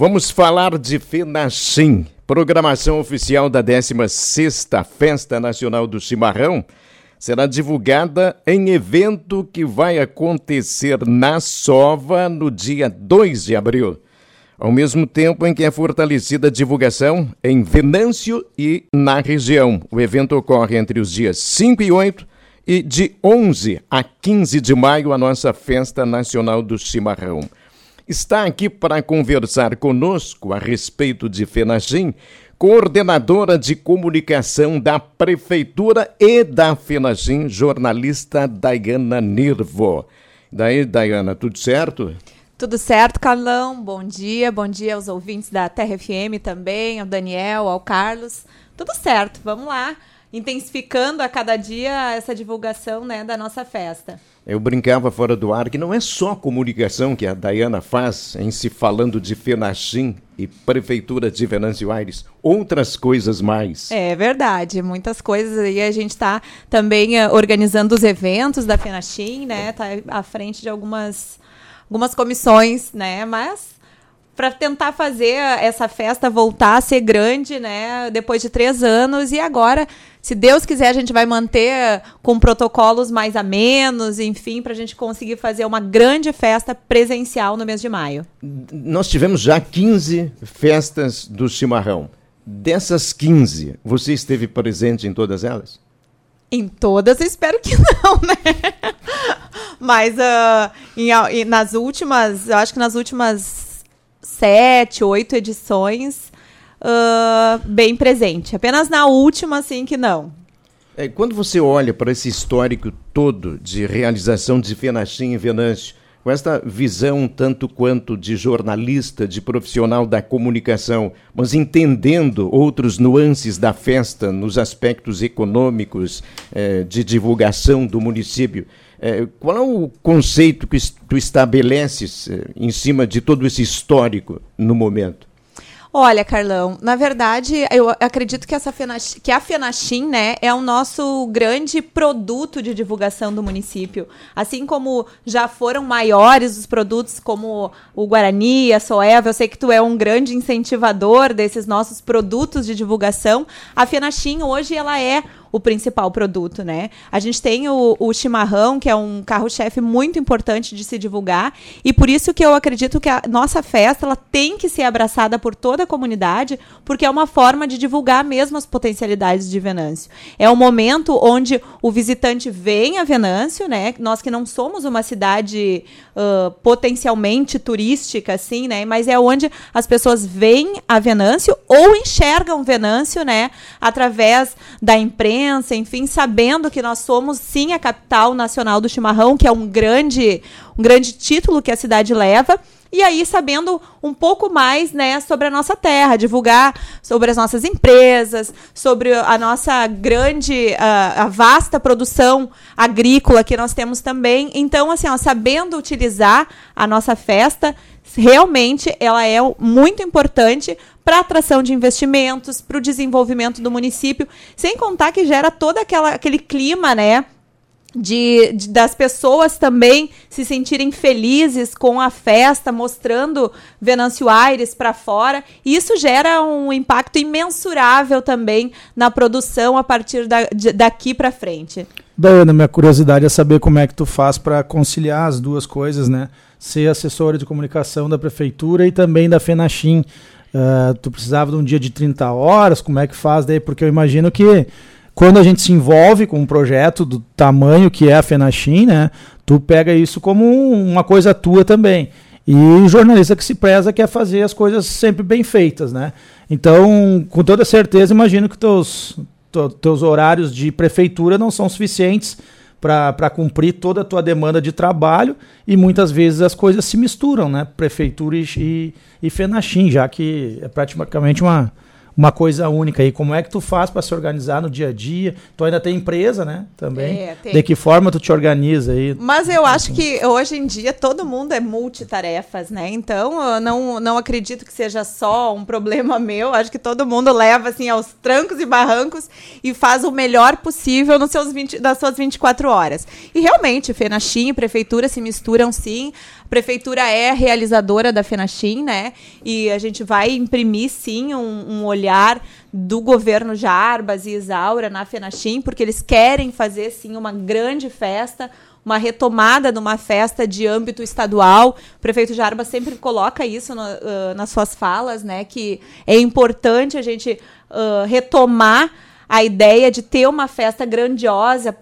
Vamos falar de FENACHIM, programação oficial da 16ª Festa Nacional do Chimarrão, será divulgada em evento que vai acontecer na Sova no dia 2 de abril, ao mesmo tempo em que é fortalecida a divulgação em Venâncio e na região. O evento ocorre entre os dias 5 e 8 e de 11 a 15 de maio a nossa Festa Nacional do Chimarrão está aqui para conversar conosco a respeito de Fenagim, coordenadora de comunicação da Prefeitura e da Fenagim, jornalista Dayana Nirvo. Daí, Dayana, tudo certo? Tudo certo, Carlão. Bom dia, bom dia aos ouvintes da Terra FM também, ao Daniel, ao Carlos. Tudo certo, vamos lá, intensificando a cada dia essa divulgação né, da nossa festa. Eu brincava fora do ar que não é só a comunicação que a Dayana faz em se falando de Fenachim e Prefeitura de Venâncio Aires, outras coisas mais. É verdade, muitas coisas aí a gente está também uh, organizando os eventos da Fenachim, né? Tá à frente de algumas algumas comissões, né? Mas para tentar fazer essa festa voltar a ser grande, né? Depois de três anos e agora se Deus quiser, a gente vai manter com protocolos mais a menos, enfim, para a gente conseguir fazer uma grande festa presencial no mês de maio. Nós tivemos já 15 festas do chimarrão. Dessas 15, você esteve presente em todas elas? Em todas, espero que não, né? Mas uh, em, nas últimas, eu acho que nas últimas sete, oito edições, uh, bem presente. Apenas na última, assim, que não. É, quando você olha para esse histórico todo de realização de Fenachim e Venâncio, com esta visão tanto quanto de jornalista, de profissional da comunicação, mas entendendo outros nuances da festa nos aspectos econômicos, eh, de divulgação do município, eh, qual é o conceito que tu estabeleces eh, em cima de todo esse histórico no momento? Olha, Carlão, na verdade, eu acredito que, essa Fenachim, que a Fenachim, né, é o nosso grande produto de divulgação do município. Assim como já foram maiores os produtos como o Guarani, a Soeva, eu sei que tu é um grande incentivador desses nossos produtos de divulgação. A Fenachim hoje ela é o principal produto, né? A gente tem o, o chimarrão, que é um carro-chefe muito importante de se divulgar, e por isso que eu acredito que a nossa festa ela tem que ser abraçada por toda a comunidade, porque é uma forma de divulgar mesmo as potencialidades de Venâncio. É o momento onde o visitante vem a Venâncio, né? Nós que não somos uma cidade uh, potencialmente turística, assim, né? Mas é onde as pessoas vêm a Venâncio ou enxergam Venâncio, né? Através da imprensa enfim, sabendo que nós somos sim a capital nacional do chimarrão, que é um grande, um grande título que a cidade leva. E aí, sabendo um pouco mais né, sobre a nossa terra, divulgar sobre as nossas empresas, sobre a nossa grande, a, a vasta produção agrícola que nós temos também. Então, assim, ó, sabendo utilizar a nossa festa, realmente ela é muito importante para atração de investimentos, para o desenvolvimento do município, sem contar que gera todo aquela, aquele clima, né? De, de, das pessoas também se sentirem felizes com a festa, mostrando Venâncio Aires para fora. E isso gera um impacto imensurável também na produção a partir da, de, daqui para frente. Daiana, minha curiosidade é saber como é que tu faz para conciliar as duas coisas, né? Ser assessora de comunicação da prefeitura e também da FENACHIM. Uh, tu precisava de um dia de 30 horas, como é que faz daí? Porque eu imagino que quando a gente se envolve com um projeto do tamanho que é a FENACHIM, né, tu pega isso como uma coisa tua também. E o jornalista que se preza quer fazer as coisas sempre bem feitas, né? Então, com toda certeza, imagino que teus, teus horários de prefeitura não são suficientes para cumprir toda a tua demanda de trabalho e muitas vezes as coisas se misturam, né? Prefeitura e, e FENACHIM, já que é praticamente uma, uma coisa única aí. Como é que tu faz para se organizar no dia a dia? Tu ainda tem empresa, né? Também. É, De que forma tu te organiza aí? Mas eu acho que hoje em dia todo mundo é multitarefas, né? Então eu não, não acredito que seja só um problema meu. Acho que todo mundo leva assim aos trancos e barrancos e faz o melhor possível nos seus 20, das suas 24 horas. E realmente, FENACHIM e prefeitura se misturam sim. Prefeitura é realizadora da FENACHIM, né? E a gente vai imprimir, sim, um, um olhar do governo Jarbas e Isaura na FENACHIM, porque eles querem fazer, sim, uma grande festa, uma retomada de uma festa de âmbito estadual. O prefeito Jarba sempre coloca isso no, uh, nas suas falas, né? Que é importante a gente uh, retomar a ideia de ter uma festa grandiosa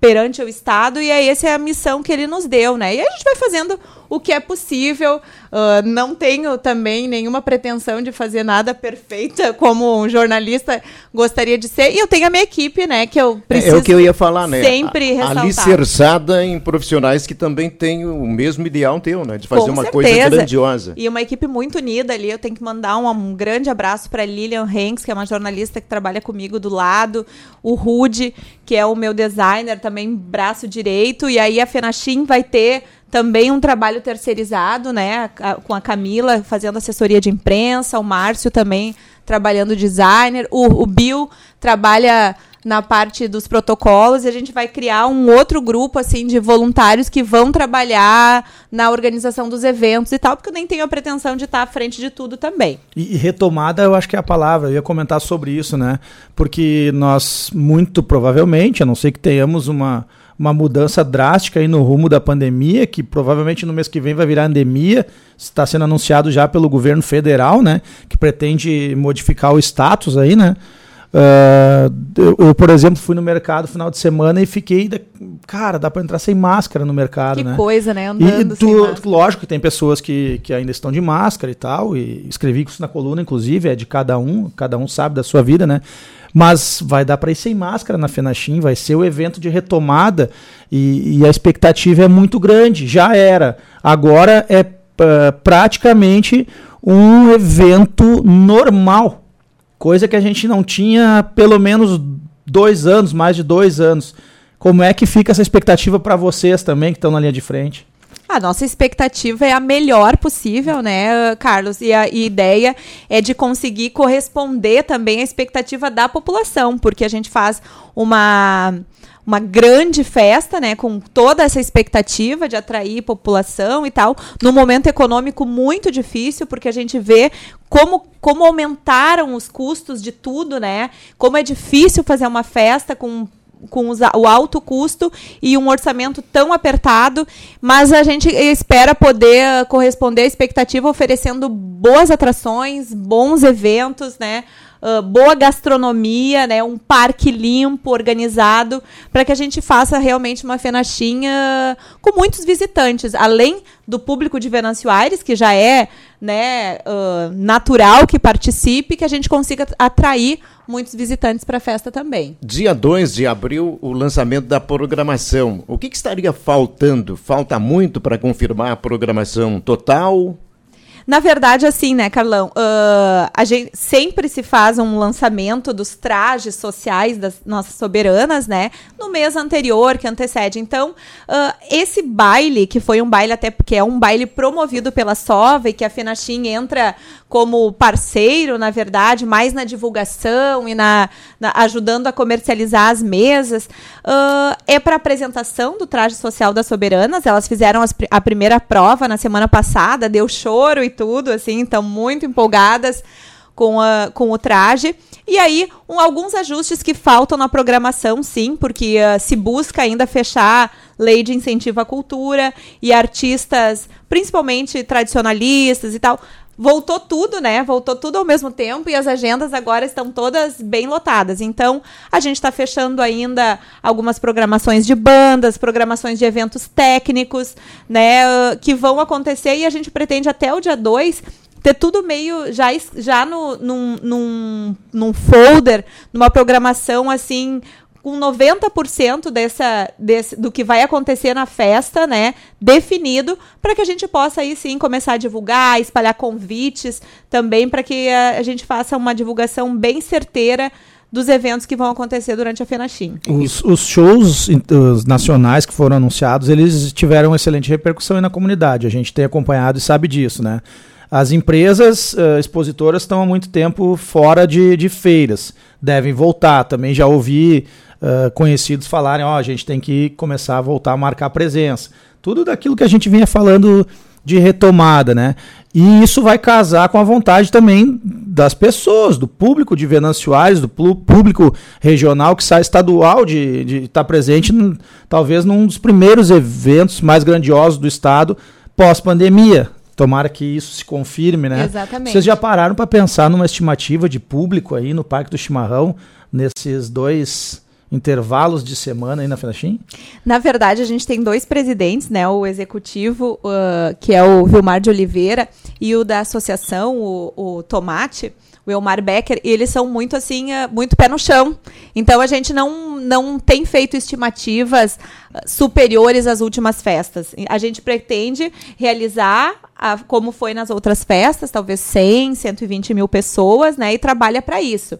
perante o Estado, e aí essa é a missão que ele nos deu, né? E a gente vai fazendo o que é possível. Uh, não tenho também nenhuma pretensão de fazer nada perfeita como um jornalista gostaria de ser. E eu tenho a minha equipe, né? Que eu preciso. É, é o que eu ia falar, né? Sempre ressaltar. Alicerçada em profissionais que também têm o mesmo ideal teu, né? De fazer Com uma certeza. coisa grandiosa. E uma equipe muito unida ali. Eu tenho que mandar um, um grande abraço para Lilian Hanks, que é uma jornalista que trabalha comigo do lado. O Rude, que é o meu designer, também braço direito. E aí a Fenachim vai ter também um trabalho terceirizado, né, com a Camila fazendo assessoria de imprensa, o Márcio também trabalhando designer, o, o Bill trabalha na parte dos protocolos e a gente vai criar um outro grupo assim de voluntários que vão trabalhar na organização dos eventos e tal, porque eu nem tenho a pretensão de estar à frente de tudo também. E, e retomada, eu acho que é a palavra. Eu ia comentar sobre isso, né? Porque nós, muito provavelmente, a não ser que tenhamos uma, uma mudança drástica aí no rumo da pandemia, que provavelmente no mês que vem vai virar endemia, está sendo anunciado já pelo governo federal, né? Que pretende modificar o status aí, né? Ah, eu, por exemplo, fui no mercado final de semana e fiquei. da- Cara, dá para entrar sem máscara no mercado, que né? coisa, né? E Andando sem tu, lógico que tem pessoas que, que ainda estão de máscara e tal, e escrevi isso na coluna, inclusive, é de cada um, cada um sabe da sua vida, né? Mas vai dar para ir sem máscara na Fenachim, vai ser o evento de retomada e, e a expectativa é muito grande. Já era. Agora é ah, praticamente um evento normal, coisa que a gente não tinha pelo menos dois anos, mais de dois anos. Como é que fica essa expectativa para vocês também que estão na linha de frente? A nossa expectativa é a melhor possível, né, Carlos? E a ideia é de conseguir corresponder também à expectativa da população, porque a gente faz uma, uma grande festa, né, com toda essa expectativa de atrair população e tal, num momento econômico muito difícil, porque a gente vê como, como aumentaram os custos de tudo, né? Como é difícil fazer uma festa com com os o alto custo e um orçamento tão apertado, mas a gente espera poder ah, corresponder à expectativa oferecendo boas atrações, bons eventos, né? ah, boa gastronomia, né? Um parque limpo, organizado, para que a gente faça realmente uma fenachinha com muitos visitantes, além do público de Venâncio Aires, que já é né, ah, natural que participe, que a gente consiga atrair muitos visitantes para a festa também. Dia 2 de abril, o lançamento da programação. O que, que estaria faltando? Falta muito para confirmar a programação total? Na verdade, assim, né, Carlão? ah, a gente sempre se faz um lançamento dos trajes sociais das nossas soberanas, né? No mês anterior, que antecede. Então, ah, esse baile, que foi um baile até porque é um baile promovido pela Sova e que a Fenachim entra como parceiro, na verdade, mais na divulgação e na, na- ajudando a comercializar as mesas, ah, é para apresentação do traje social das soberanas. Elas fizeram as a primeira prova na semana passada, deu choro e tudo, assim, estão muito empolgadas com, a, com o traje. E aí, um- alguns ajustes que faltam na programação, sim, porque ah, se busca ainda fechar lei de incentivo à cultura e artistas, principalmente tradicionalistas e tal. Voltou tudo, né? Voltou tudo ao mesmo tempo e as agendas agora estão todas bem lotadas. Então, a gente está fechando ainda algumas programações de bandas, programações de eventos técnicos, né? Que vão acontecer e a gente pretende até o dia 2 ter tudo meio já, já no, num, num, num folder, numa programação assim, com 90% dessa, desse, do que vai acontecer na festa, né, definido, para que a gente possa aí sim começar a divulgar, espalhar convites também, para que a, a gente faça uma divulgação bem certeira dos eventos que vão acontecer durante a Fenachim. Os, os shows os nacionais que foram anunciados, eles tiveram excelente repercussão na comunidade. A gente tem acompanhado e sabe disso, né? As empresas eh, expositoras estão há muito tempo fora de, de feiras. Devem voltar. Também já ouvi conhecidos falarem, ó, a gente tem que começar a voltar a marcar presença. Tudo daquilo que a gente vinha falando de retomada, né? E isso vai casar com a vontade também das pessoas, do público de Venâncio Aires, do público regional que sai estadual de estar tá presente, talvez num dos primeiros eventos mais grandiosos do estado pós-pandemia. Tomara que isso se confirme, né? Exatamente. Vocês já pararam para pensar numa estimativa de público aí no Parque do Chimarrão nesses dois intervalos de semana aí na Fenachim? Na verdade, a gente tem dois presidentes, né? O executivo, uh, que é o Vilmar de Oliveira, e o da associação, o, o Tomate, o Elmar Becker, e eles são muito assim, uh, muito pé no chão. Então a gente não, não tem feito estimativas uh, superiores às últimas festas. A gente pretende realizar a, como foi nas outras festas, talvez 100, 120 mil pessoas, né? E trabalha para isso.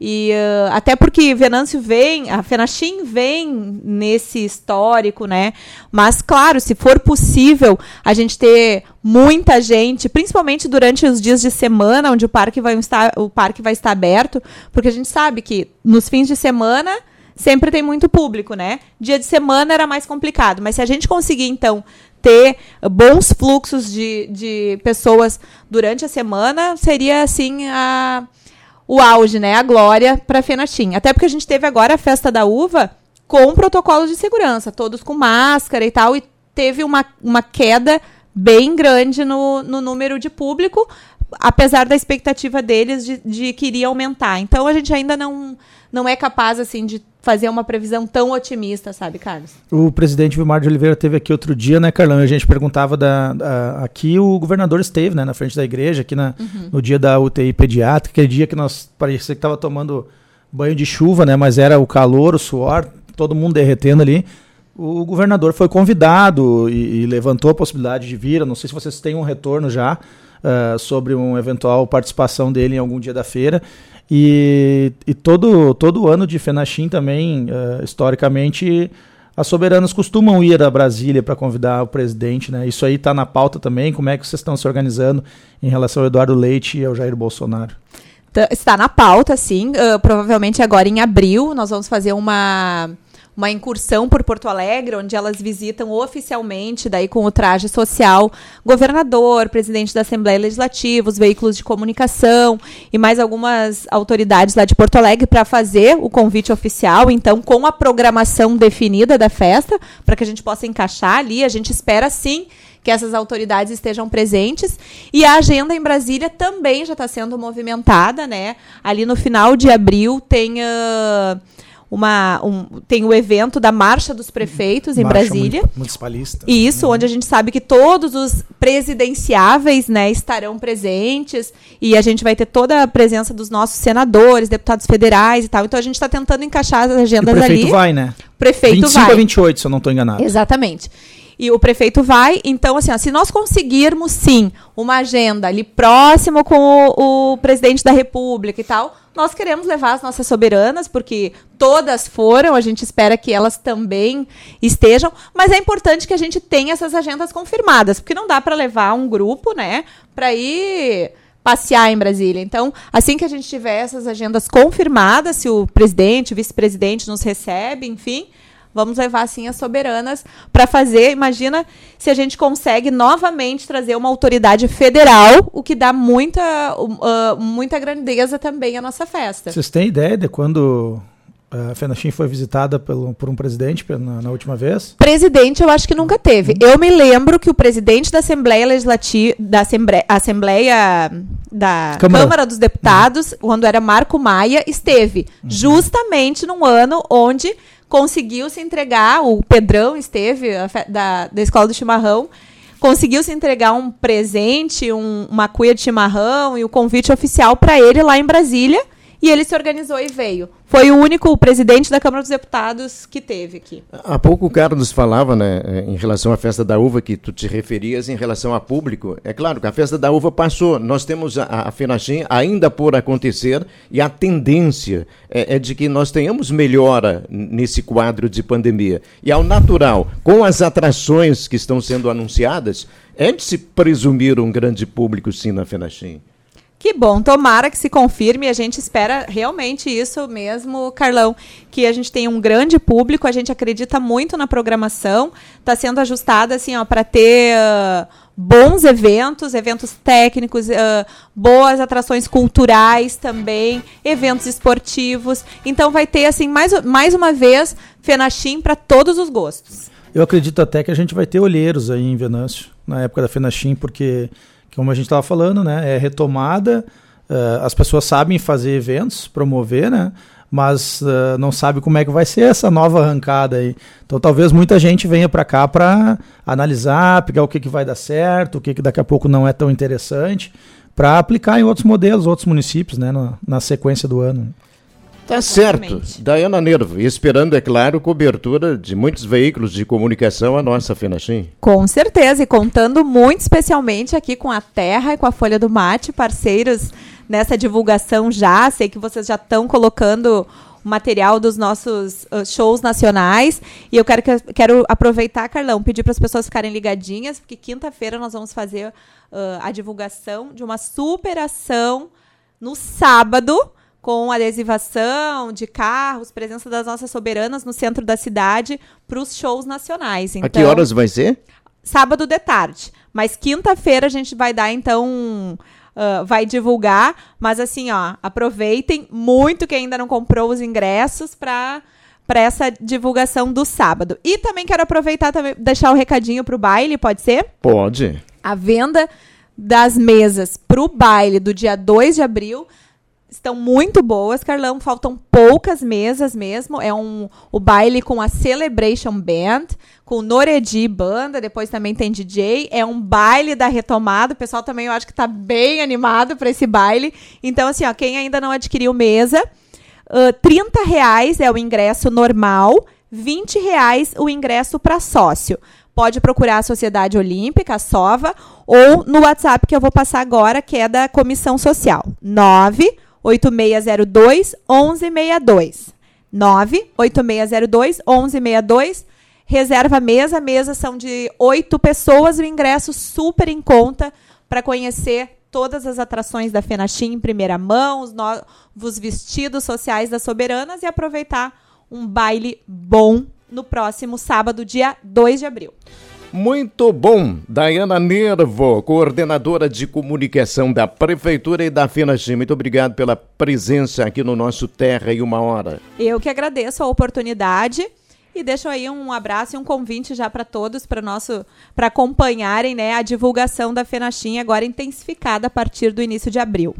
E uh, até porque Venâncio vem, a Fenachim vem nesse histórico, né? Mas claro, se for possível a gente ter muita gente, principalmente durante os dias de semana, onde o parque vai estar, o parque vai estar aberto, porque a gente sabe que nos fins de semana sempre tem muito público, né? Dia de semana era mais complicado, mas se a gente conseguir então ter bons fluxos de, de pessoas durante a semana, seria assim a o auge, né, a glória para a Fenachim. Até porque a gente teve agora a festa da uva com protocolo de segurança, todos com máscara e tal, e teve uma, uma queda bem grande no, no número de público, apesar da expectativa deles de, de que iria aumentar. Então a gente ainda não, não é capaz assim de fazer uma previsão tão otimista, sabe, Carlos? O presidente Vilmar de Oliveira teve aqui outro dia, né, Carlão? A gente perguntava da, da aqui o governador esteve, né, na frente da igreja, aqui na, uhum. no dia da UTI pediátrica, aquele dia que nós parecia que estava tomando banho de chuva, né, mas era o calor, o suor, todo mundo derretendo ali. O governador foi convidado e, e levantou a possibilidade de vir. Eu não sei se vocês têm um retorno já uh, sobre uma eventual participação dele em algum dia da feira. E, e todo, todo ano de Fenachim também, uh, historicamente, as soberanas costumam ir a Brasília para convidar o presidente, né? Isso aí está na pauta também. Como é que vocês estão se organizando em relação ao Eduardo Leite e ao Jair Bolsonaro? Está na pauta, sim. Uh, provavelmente agora em abril nós vamos fazer uma uma incursão por Porto Alegre, onde elas visitam oficialmente, daí com o traje social, governador, presidente da Assembleia Legislativa, os veículos de comunicação e mais algumas autoridades lá de Porto Alegre para fazer o convite oficial, então com a programação definida da festa, para que a gente possa encaixar ali. A gente espera sim que essas autoridades estejam presentes. E a agenda em Brasília também já está sendo movimentada, né? Ali no final de abril tem. Uh, uma, um, tem o evento da Marcha dos Prefeitos em Marcha Brasília. Municipalista. Isso, uhum. onde a gente sabe que todos os presidenciáveis né, estarão presentes e a gente vai ter toda a presença dos nossos senadores, deputados federais e tal. Então a gente está tentando encaixar as agendas ali. O prefeito ali. vai, né? Prefeito 25 vai. 25 a 28, se eu não estou enganado. Exatamente e o prefeito vai. Então, assim, ó, se nós conseguirmos, sim, uma agenda ali próximo com o, o, presidente da República e tal, nós queremos levar as nossas soberanas, porque todas foram, a gente espera que elas também estejam, mas é importante que a gente tenha essas agendas confirmadas, porque não dá para levar um grupo, né, para ir passear em Brasília. Então, assim que a gente tiver essas agendas confirmadas, se o presidente, o vice-presidente nos recebe, enfim, Vamos levar assim as soberanas para fazer. Imagina se a gente consegue novamente trazer uma autoridade federal, o que dá muita, uh, muita grandeza também à nossa festa. Vocês têm ideia de quando a Fenachim foi visitada pelo, por um presidente na, na, última vez? Presidente, eu acho que nunca teve. Uhum. Eu me lembro que o presidente da Assembleia Legislativa, da Assembleia, Assembleia da Câmara, Câmara dos Deputados, uhum. quando era Marco Maia, esteve uhum. justamente num ano onde conseguiu se entregar, o Pedrão esteve, da, da Escola do Chimarrão, conseguiu se entregar um presente, um, uma cuia de chimarrão e o convite oficial para ele lá em Brasília. E ele se organizou e veio. Foi o único presidente da Câmara dos Deputados que teve aqui. Há pouco o Carlos falava, né, eh, em relação à festa da uva, que tu te referias em relação a público. É claro que a festa da uva passou. Nós temos a, a Fenachim ainda por acontecer e a tendência é, é de que nós tenhamos melhora nesse quadro de pandemia. E ao natural, com as atrações que estão sendo anunciadas, é de se presumir um grande público sim na Fenachim. Que bom, tomara que se confirme. A gente espera realmente isso mesmo, Carlão, que a gente tem um grande público, a gente acredita muito na programação, está sendo ajustada assim, ó, para ter uh, bons eventos, eventos técnicos, uh, boas atrações culturais também, eventos esportivos. Então vai ter assim mais, mais uma vez Fenachim para todos os gostos. Eu acredito até que a gente vai ter olheiros aí em Venâncio na época da Fenachim, porque como a gente estava falando, né, é retomada. Uh, as pessoas sabem fazer eventos, promover, né? mas uh, não sabe como é que vai ser essa nova arrancada aí. Então talvez muita gente venha para cá para analisar, pegar o que, que vai dar certo, o que, que daqui a pouco não é tão interessante, para aplicar em outros modelos, outros municípios, né, na, na sequência do ano. Tá certo. Dayana Nervo, esperando, é claro, cobertura de muitos veículos de comunicação a nossa Fenachim. Com certeza, e contando muito especialmente aqui com a Terra e com a Folha do Mate, parceiros nessa divulgação já. Sei que vocês já estão colocando o material dos nossos uh, shows nacionais. E eu quero, quero aproveitar, Carlão, pedir para as pessoas ficarem ligadinhas, porque quinta-feira nós vamos fazer uh, a divulgação de uma superação no sábado com adesivação de carros, presença das nossas soberanas no centro da cidade para os shows nacionais. Então, a que então, horas vai ser? Sábado de tarde. Mas quinta-feira a gente vai dar, então, uh, vai divulgar. Mas assim, ó, aproveitem muito quem ainda não comprou os ingressos para para essa divulgação do sábado. E também quero aproveitar também deixar o recadinho para o baile, pode ser? Pode. A venda das mesas para o baile do dia 2 de abril estão muito boas, Carlão. Faltam poucas mesas mesmo. É um o baile com a Celebration Band, com Noredi Banda, depois também tem DJ. É um baile da retomada. O pessoal também eu acho que está bem animado para esse baile. Então, assim, ó, quem ainda não adquiriu mesa, uh, 30 reais é o ingresso normal, 20 reais o ingresso para sócio pode procurar a Sociedade Olímpica, a SOVA, ou no WhatsApp que eu vou passar agora, que é da Comissão Social. 9 8602 1162. 98602 1162. Reserva mesa. Mesas são de oito pessoas. O ingresso super em conta para conhecer todas as atrações da Fenachim em primeira mão, os novos vestidos sociais das soberanas e aproveitar um baile bom no próximo sábado, dia 2 de abril. Muito bom. Dayana Nervo, coordenadora de comunicação da Prefeitura e da FINAGIM. Muito obrigado pela presença aqui no nosso Terra e Uma Hora. Eu que agradeço a oportunidade. E deixo aí um abraço e um convite já para todos para nosso para acompanharem né, a divulgação da Fenachim agora intensificada a partir do início de abril.